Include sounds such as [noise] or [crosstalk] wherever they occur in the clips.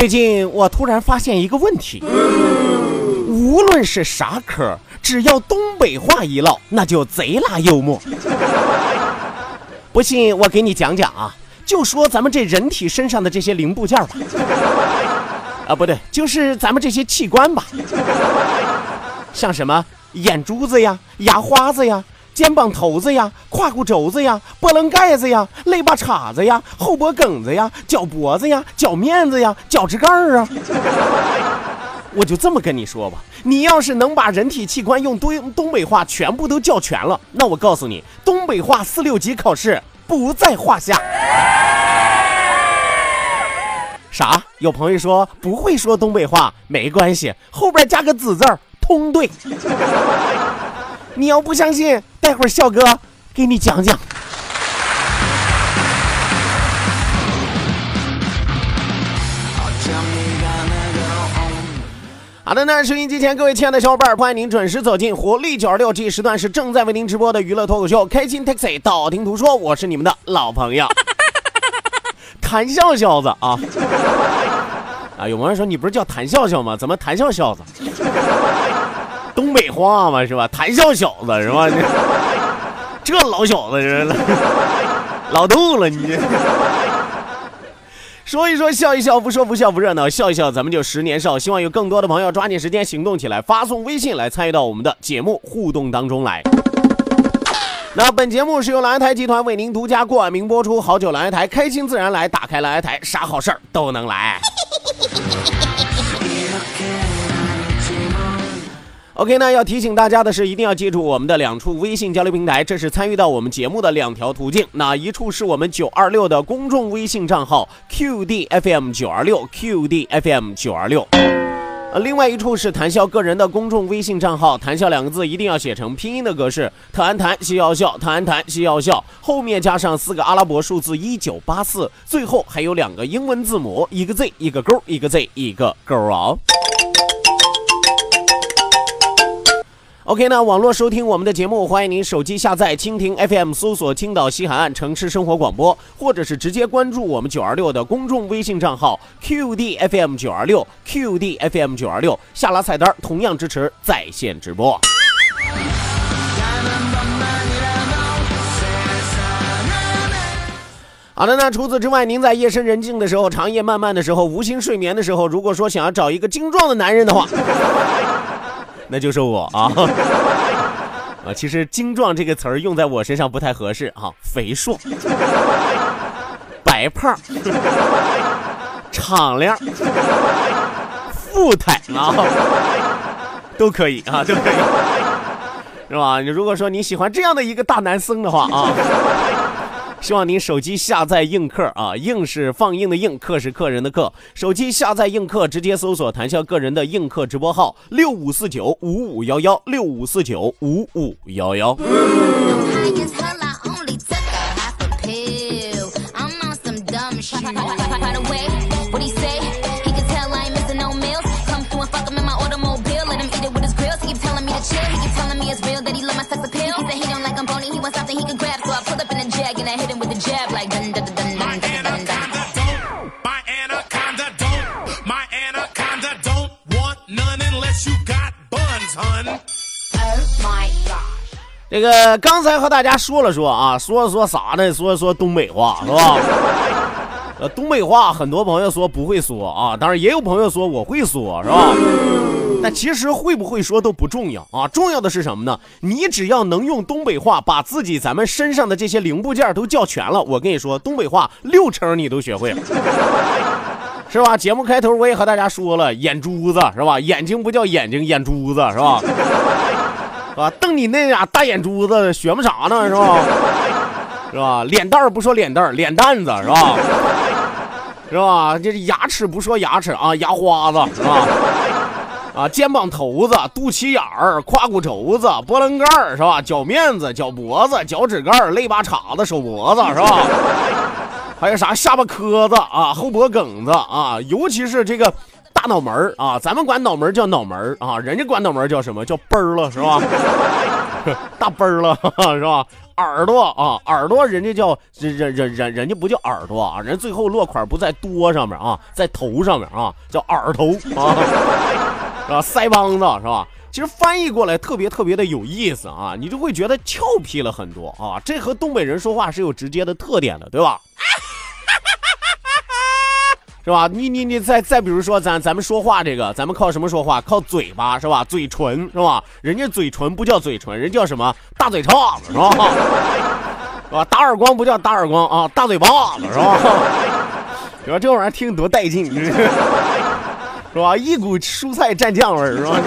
最近我突然发现一个问题，无论是啥科，只要东北话一唠，那就贼拉幽默。不信我给你讲讲啊，就说咱们这人体身上的这些零部件吧，啊不对，就是咱们这些器官吧，像什么眼珠子呀、牙花子呀。肩膀头子呀，胯骨轴子呀，波棱盖子呀，肋巴叉子呀，后脖梗子呀，脚脖子呀，脚面子呀，脚趾盖儿啊。[laughs] 我就这么跟你说吧，你要是能把人体器官用东东北话全部都叫全了，那我告诉你，东北话四六级考试不在话下。啥？有朋友说不会说东北话，没关系，后边加个子字儿，通对。你要不相信，待会儿笑哥给你讲讲。好的，那收音机前各位亲爱的小伙伴，欢迎您准时走进活力九二六这一时段是正在为您直播的娱乐脱口秀《开心 Taxi》，道听途说，我是你们的老朋友，[laughs] 谈笑笑子啊！啊，有朋友说你不是叫谈笑笑吗？怎么谈笑笑子？东北话嘛是吧？谈笑 [laughs] 小子是吧？这老小子是老逗了你。说一说笑一笑，不说不笑不热闹，笑一笑咱们就十年少。希望有更多的朋友抓紧时间行动起来，发送微信来参与到我们的节目互动当中来。那本节目是由蓝台集团为您独家冠名播出，好酒蓝台，开心自然来，打开蓝台，啥好事儿都能来。OK，那要提醒大家的是，一定要记住我们的两处微信交流平台，这是参与到我们节目的两条途径。那一处是我们九二六的公众微信账号 QDFM 九二六 QDFM 九二六，呃，另外一处是谈笑个人的公众微信账号，谈笑两个字一定要写成拼音的格式，谈谈西要笑，谈安谈西要笑，后面加上四个阿拉伯数字一九八四，最后还有两个英文字母，一个 Z 一个勾，一个 Z 一个勾啊。OK，那网络收听我们的节目，欢迎您手机下载蜻蜓 FM，搜索青岛西海岸城市生活广播，或者是直接关注我们九二六的公众微信账号 QDFM 九二六 QDFM 九二六，下拉菜单同样支持在线直播。好的，那除此之外，您在夜深人静的时候、长夜漫漫的时候、无心睡眠的时候，如果说想要找一个精壮的男人的话，那就是我啊！[laughs] 啊，其实“精壮”这个词儿用在我身上不太合适哈，肥硕、白胖、敞亮、富态啊，都可以啊，都可以，[laughs] 是吧？你如果说你喜欢这样的一个大男生的话啊。希望您手机下载映客啊，映是放映的映，客是客人的客。手机下载映客，直接搜索谈笑个人的映客直播号六五四九五五幺幺六五四九五五幺幺。这个刚才和大家说了说啊，说了说啥呢？说说东北话是吧？[laughs] 呃，东北话很多朋友说不会说啊，当然也有朋友说我会说，是吧？但其实会不会说都不重要啊，重要的是什么呢？你只要能用东北话把自己咱们身上的这些零部件都叫全了，我跟你说，东北话六成你都学会了，是吧？节目开头我也和大家说了，眼珠子是吧？眼睛不叫眼睛，眼珠子是吧？啊，瞪你那俩大眼珠子，学么啥呢？是吧？[laughs] 是吧？脸蛋儿不说脸蛋儿，脸蛋子是吧？是吧？这牙齿不说牙齿啊，牙花子是吧？啊，肩膀头子、肚脐眼儿、胯骨轴子、波棱盖儿是吧？脚面子、脚脖子、脚趾盖儿、肋巴叉子、手脖子是吧？还有啥下巴磕子啊、后脖梗子啊，尤其是这个。大脑门儿啊，咱们管脑门叫脑门儿啊，人家管脑门叫什么叫奔儿了是吧？[laughs] 大奔儿了 [laughs] 是吧？耳朵啊，耳朵人家叫人人人人人家不叫耳朵啊，人最后落款不在多上面啊，在头上面啊，叫耳头啊，[laughs] 是吧？腮帮子是吧？其实翻译过来特别特别的有意思啊，你就会觉得俏皮了很多啊，这和东北人说话是有直接的特点的，对吧？是吧？你你你再再比如说咱咱们说话这个，咱们靠什么说话？靠嘴巴是吧？嘴唇是吧？人家嘴唇不叫嘴唇，人叫什么？大嘴叉子是吧？是 [laughs] 吧？打耳光不叫打耳光啊，大嘴巴子是吧？[laughs] 你说这玩意儿听多带劲，是吧？一股蔬菜蘸酱味儿是吧？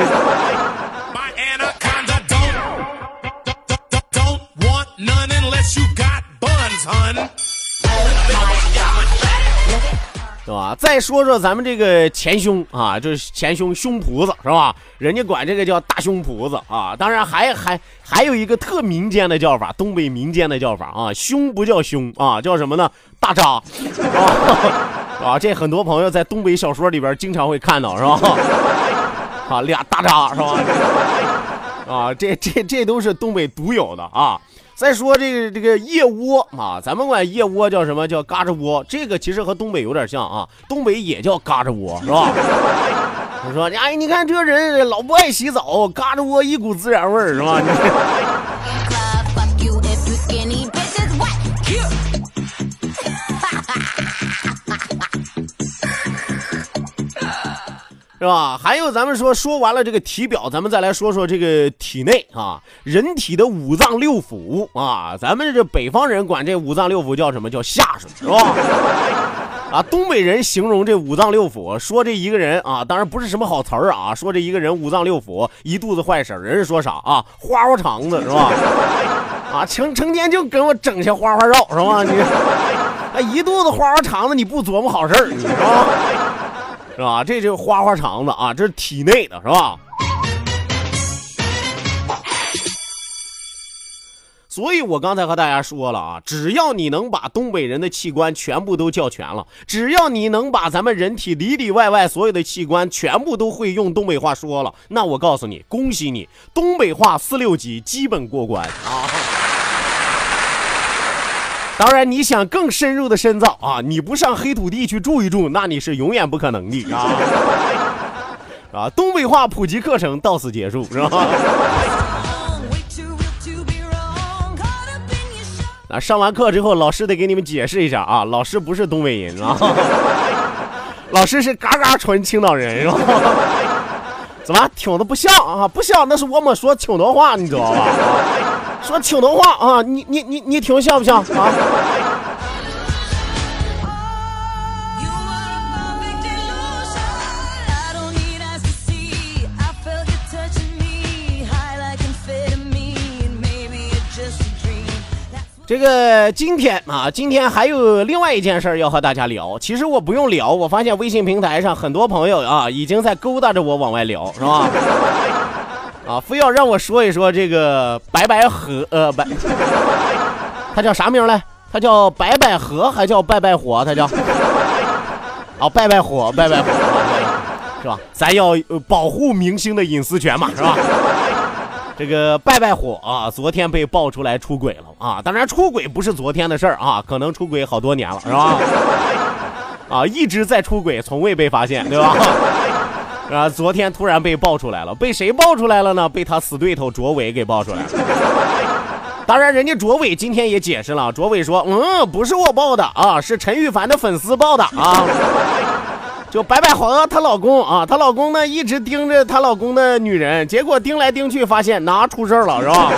是吧？再说说咱们这个前胸啊，就是前胸胸脯子是吧？人家管这个叫大胸脯子啊。当然还还还有一个特民间的叫法，东北民间的叫法啊，胸不叫胸啊，叫什么呢？大扎啊 [laughs] 啊！这很多朋友在东北小说里边经常会看到是吧？[laughs] 啊，俩大扎是吧？啊，这这这都是东北独有的啊。再说这个这个腋窝啊，咱们管腋窝叫什么叫嘎吱窝？这个其实和东北有点像啊，东北也叫嘎吱窝，是吧？[laughs] 我说你，哎，你看这人老不爱洗澡，嘎吱窝一股孜然味儿，是吧？是吧？还有咱们说说完了这个体表，咱们再来说说这个体内啊，人体的五脏六腑啊，咱们这北方人管这五脏六腑叫什么叫下水，是吧？啊，东北人形容这五脏六腑，说这一个人啊，当然不是什么好词儿啊，说这一个人五脏六腑一肚子坏事儿人是说啥啊？花花肠子是吧？啊，成成天就给我整些花花绕是吧？你，哎，一肚子花花肠子，你不琢磨好事儿，你知道吗？是吧？这是花花肠子啊，这是体内的，是吧？所以我刚才和大家说了啊，只要你能把东北人的器官全部都叫全了，只要你能把咱们人体里里外外所有的器官全部都会用东北话说了，那我告诉你，恭喜你，东北话四六级基本过关啊！当然，你想更深入的深造啊，你不上黑土地去住一住，那你是永远不可能的啊！[laughs] 啊，东北话普及课程到此结束，是吧？啊，上完课之后，老师得给你们解释一下啊，老师不是东北人啊，[laughs] 老师是嘎嘎纯青岛人，是吧？怎么听的不像啊？不像，那是我们说青岛话，你知道吧？说青岛话啊，你你你你听像不像啊？这个今天啊，今天还有另外一件事要和大家聊。其实我不用聊，我发现微信平台上很多朋友啊，已经在勾搭着我往外聊，是吧？啊，非要让我说一说这个白百合，呃，白，他叫啥名来？他叫白百合，还叫拜拜火？他叫，啊，拜拜火，拜拜火，是吧？咱要保护明星的隐私权嘛，是吧？[laughs] 这个拜拜火啊，昨天被爆出来出轨了啊！当然，出轨不是昨天的事儿啊，可能出轨好多年了，是吧？[laughs] 啊，一直在出轨，从未被发现，对吧？啊，昨天突然被爆出来了，被谁爆出来了呢？被他死对头卓伟给爆出来了。[laughs] 当然，人家卓伟今天也解释了，卓伟说，嗯，不是我爆的啊，是陈羽凡的粉丝爆的啊。[laughs] 就白百合她老公啊，她老公呢一直盯着她老公的女人，结果盯来盯去，发现哪出事了，是吧？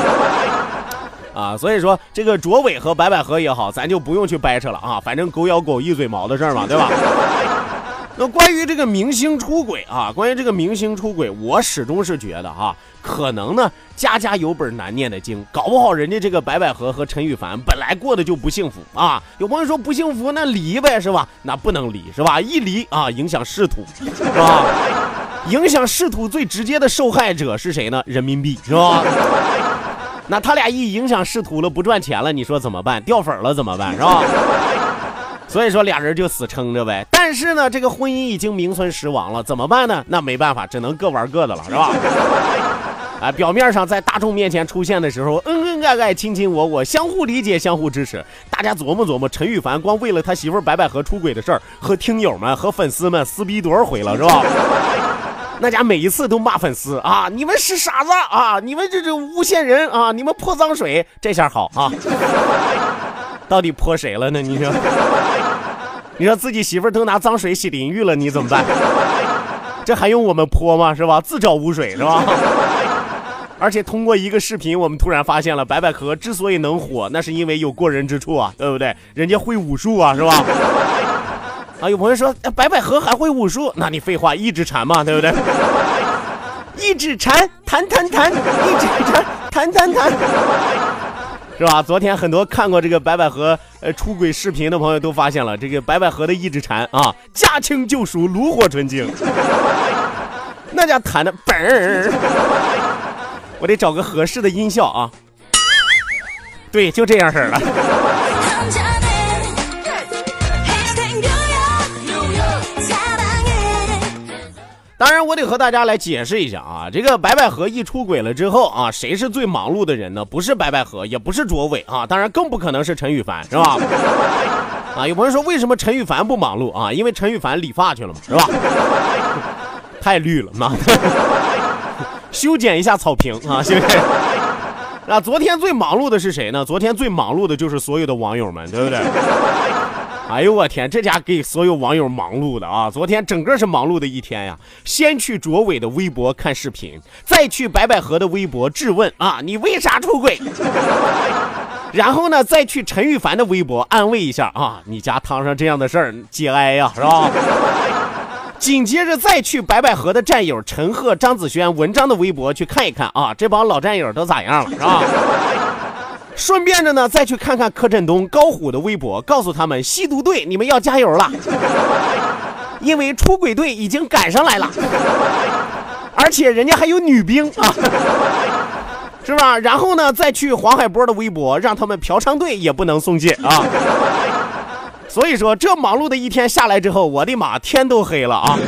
[laughs] 啊，所以说这个卓伟和白百合也好，咱就不用去掰扯了啊，反正狗咬狗一嘴毛的事儿嘛，对吧？那关于这个明星出轨啊，关于这个明星出轨，我始终是觉得哈，可能呢家家有本难念的经，搞不好人家这个白百合和陈羽凡本来过得就不幸福啊。有朋友说不幸福，那离呗是吧？那不能离是吧？一离啊，影响仕途是吧？影响仕途最直接的受害者是谁呢？人民币是吧？那他俩一影响仕途了，不赚钱了，你说怎么办？掉粉了怎么办？是吧？所以说俩人就死撑着呗。但是呢，这个婚姻已经名存实亡了，怎么办呢？那没办法，只能各玩各的了，是吧？啊，[laughs] 表面上在大众面前出现的时候，恩恩爱爱、亲亲我我，相互理解、相互支持。大家琢磨琢磨，陈羽凡光为了他媳妇白百合出轨的事儿，和听友们、和粉丝们撕逼多少回了，是吧？那家每一次都骂粉丝啊，你们是傻子啊，你们这这诬陷人啊，你们泼脏水，这下好啊。到底泼谁了呢？你说，你说自己媳妇儿都拿脏水洗淋浴了，你怎么办？[laughs] 这还用我们泼吗？是吧？自找污水是吧？[laughs] 而且通过一个视频，我们突然发现了白百合之所以能火，那是因为有过人之处啊，对不对？人家会武术啊，是吧？[laughs] 啊，有朋友说白百合还会武术，那你废话，一指禅嘛，对不对？一指禅，弹弹弹，一指禅，弹弹弹。是吧？昨天很多看过这个白百合呃出轨视频的朋友都发现了，这个白百合的一指禅啊，驾轻就熟，炉火纯青，那家弹的嘣儿，我得找个合适的音效啊。对，就这样式儿了。[laughs] 当然，我得和大家来解释一下啊，这个白百合一出轨了之后啊，谁是最忙碌的人呢？不是白百合，也不是卓伟啊，当然更不可能是陈羽凡，是吧？[laughs] 啊，有朋友说为什么陈羽凡不忙碌啊？因为陈羽凡理发去了嘛，是吧？太绿了，嘛！[laughs] 修剪一下草坪啊，行不行？那昨天最忙碌的是谁呢？昨天最忙碌的就是所有的网友们，对不对？[laughs] 哎呦我天，这家给所有网友忙碌的啊！昨天整个是忙碌的一天呀。先去卓伟的微博看视频，再去白百合的微博质问啊，你为啥出轨？[laughs] 然后呢，再去陈羽凡的微博安慰一下啊，你家摊上这样的事儿节哀呀，是吧？[laughs] 紧接着再去白百合的战友陈赫、张子萱、文章的微博去看一看啊，这帮老战友都咋样了，是吧？顺便着呢，再去看看柯震东、高虎的微博，告诉他们吸毒队你们要加油了，因为出轨队已经赶上来了，而且人家还有女兵啊，是吧？然后呢，再去黄海波的微博，让他们嫖娼队也不能松懈啊。所以说，这忙碌的一天下来之后，我的妈，天都黑了啊！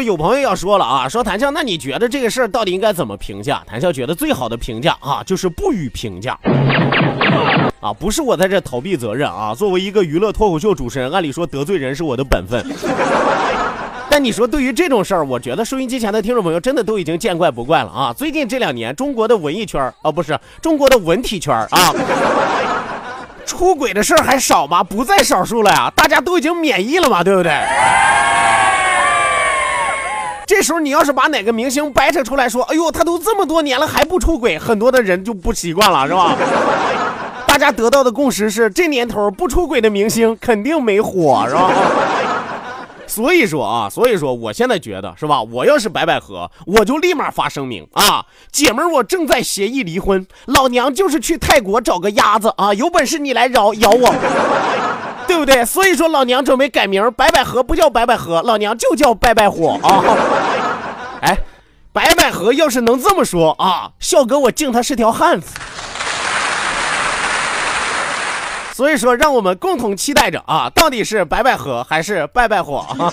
有朋友要说了啊，说谭笑，那你觉得这个事儿到底应该怎么评价？谭笑觉得最好的评价啊，就是不予评价。啊，不是我在这逃避责任啊，作为一个娱乐脱口秀主持人，按理说得罪人是我的本分。但你说对于这种事儿，我觉得收音机前的听众朋友真的都已经见怪不怪了啊。最近这两年，中国的文艺圈啊，不是中国的文体圈啊，出轨的事儿还少吗？不在少数了呀，大家都已经免疫了嘛，对不对？这时候你要是把哪个明星掰扯出来说，哎呦，他都这么多年了还不出轨，很多的人就不习惯了，是吧？[laughs] 大家得到的共识是，这年头不出轨的明星肯定没火，是吧？[laughs] 所以说啊，所以说我现在觉得是吧？我要是白百合，我就立马发声明啊，姐们儿，我正在协议离婚，老娘就是去泰国找个鸭子啊，有本事你来咬咬我，对不对？所以说老娘准备改名，白百合不叫白百合，老娘就叫白百火啊！[laughs] 哎，白百合要是能这么说啊，笑哥我敬他是条汉子。所以说，让我们共同期待着啊，到底是白百合还是拜拜火啊？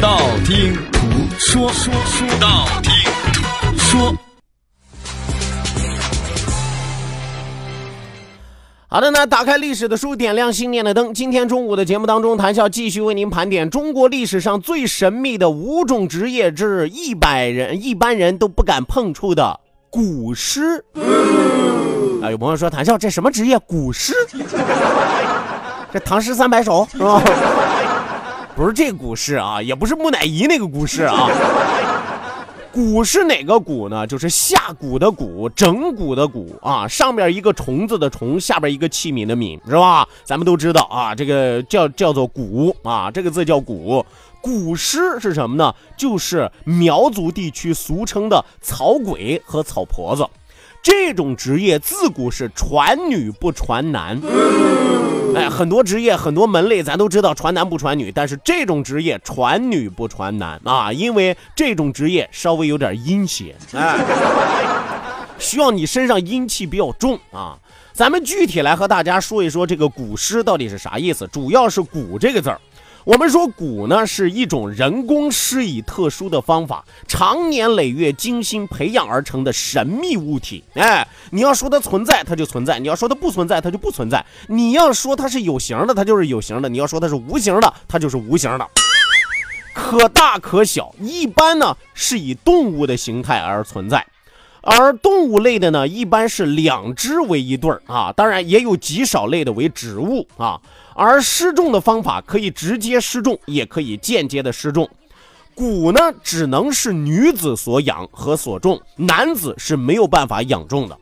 道听途说，说说道听途说。好的，那打开历史的书，点亮信念的灯。今天中午的节目当中，谭笑继续为您盘点中国历史上最神秘的五种职业之一百人一般人都不敢碰触的古诗。[laughs] 啊，有朋友说，谭笑这什么职业？古诗？[laughs] 这唐诗三百首是吧？不是这古诗啊，也不是木乃伊那个古诗啊。[laughs] 古是哪个古呢？就是下蛊的蛊，整蛊的蛊啊，上边一个虫子的虫，下边一个器皿的皿，是吧？咱们都知道啊，这个叫叫做蛊啊，这个字叫蛊。古诗是什么呢？就是苗族地区俗称的草鬼和草婆子。这种职业自古是传女不传男。哎，很多职业、很多门类，咱都知道传男不传女，但是这种职业传女不传男啊，因为这种职业稍微有点阴邪，哎，需要你身上阴气比较重啊。咱们具体来和大家说一说这个古诗到底是啥意思，主要是“古”这个字儿。我们说蛊呢是一种人工施以特殊的方法，长年累月精心培养而成的神秘物体。哎，你要说它存在，它就存在；你要说它不存在，它就不存在。你要说它是有形的，它就是有形的；你要说它是无形的，它就是无形的。可大可小，一般呢是以动物的形态而存在，而动物类的呢一般是两只为一对儿啊，当然也有极少类的为植物啊。而失重的方法可以直接失重，也可以间接的失重。蛊呢，只能是女子所养和所种，男子是没有办法养种的。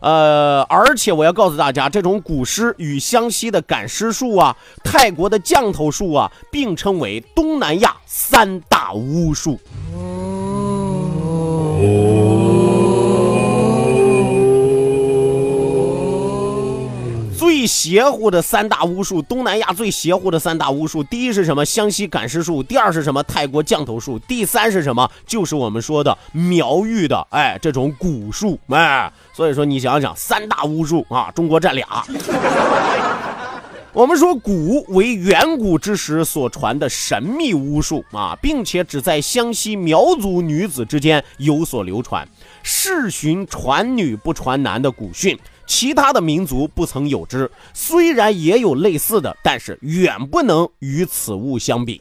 呃，而且我要告诉大家，这种蛊师与湘西的赶尸术啊、泰国的降头术啊，并称为东南亚三大巫术。邪乎的三大巫术，东南亚最邪乎的三大巫术，第一是什么？湘西赶尸术。第二是什么？泰国降头术。第三是什么？就是我们说的苗域的，哎，这种蛊术，哎，所以说你想想，三大巫术啊，中国占俩。[laughs] 我们说蛊为远古之时所传的神秘巫术啊，并且只在湘西苗族女子之间有所流传，世寻传女不传男的古训。其他的民族不曾有之，虽然也有类似的，但是远不能与此物相比。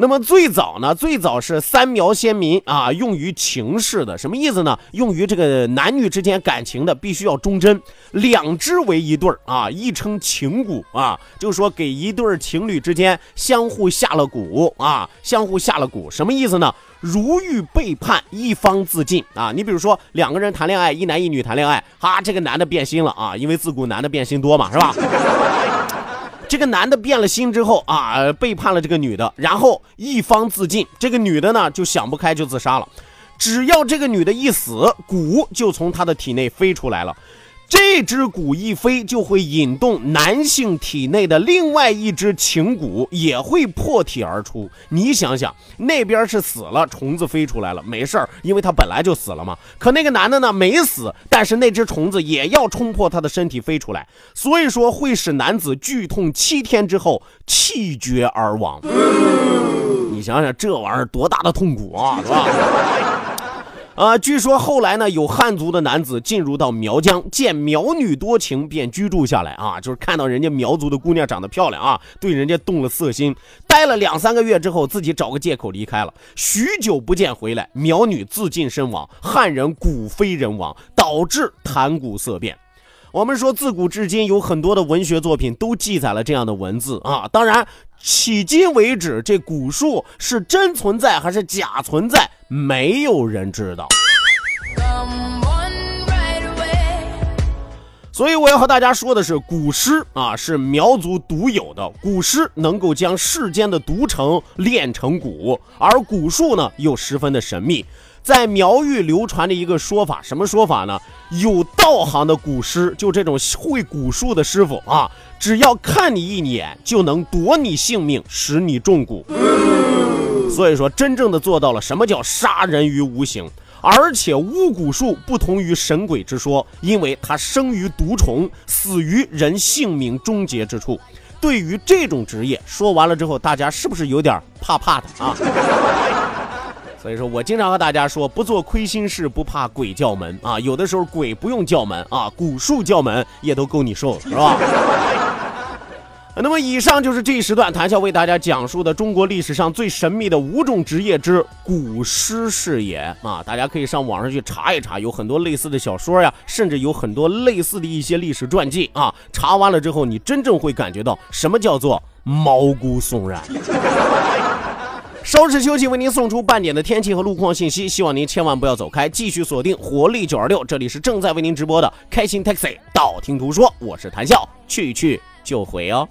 那么最早呢？最早是三苗先民啊，用于情事的，什么意思呢？用于这个男女之间感情的，必须要忠贞，两只为一对儿啊，亦称情蛊啊，就是说给一对情侣之间相互下了蛊啊，相互下了蛊，什么意思呢？如遇背叛，一方自尽啊！你比如说两个人谈恋爱，一男一女谈恋爱，哈，这个男的变心了啊，因为自古男的变心多嘛，是吧？这个男的变了心之后啊，背叛了这个女的，然后一方自尽，这个女的呢就想不开就自杀了。只要这个女的一死，蛊就从她的体内飞出来了。这只蛊一飞，就会引动男性体内的另外一只情蛊，也会破体而出。你想想，那边是死了，虫子飞出来了，没事儿，因为他本来就死了嘛。可那个男的呢，没死，但是那只虫子也要冲破他的身体飞出来，所以说会使男子剧痛七天之后气绝而亡。你想想，这玩意儿多大的痛苦啊，是吧？啊，据说后来呢，有汉族的男子进入到苗疆，见苗女多情，便居住下来啊，就是看到人家苗族的姑娘长得漂亮啊，对人家动了色心，待了两三个月之后，自己找个借口离开了，许久不见回来，苗女自尽身亡，汉人骨非人亡，导致谈骨色变。我们说，自古至今有很多的文学作品都记载了这样的文字啊。当然，迄今为止，这古树是真存在还是假存在，没有人知道。所以我要和大家说的是，古诗啊是苗族独有的，古诗能够将世间的独城炼成古，而古树呢又十分的神秘。在苗域流传的一个说法，什么说法呢？有道行的古师，就这种会古术的师傅啊，只要看你一眼，就能夺你性命，使你中蛊。所以说，真正的做到了什么叫杀人于无形。而且巫蛊术不同于神鬼之说，因为它生于毒虫，死于人性命终结之处。对于这种职业，说完了之后，大家是不是有点怕怕的啊？所以说我经常和大家说，不做亏心事，不怕鬼叫门啊。有的时候鬼不用叫门啊，蛊术叫门也都够你受，是吧？[laughs] 那么以上就是这一时段谈笑为大家讲述的中国历史上最神秘的五种职业之蛊师是也啊。大家可以上网上去查一查，有很多类似的小说呀，甚至有很多类似的一些历史传记啊。查完了之后，你真正会感觉到什么叫做毛骨悚然。稍事休息，为您送出半点的天气和路况信息。希望您千万不要走开，继续锁定活力九二六，这里是正在为您直播的开心 Taxi。道听途说，我是谈笑，去去就回哦。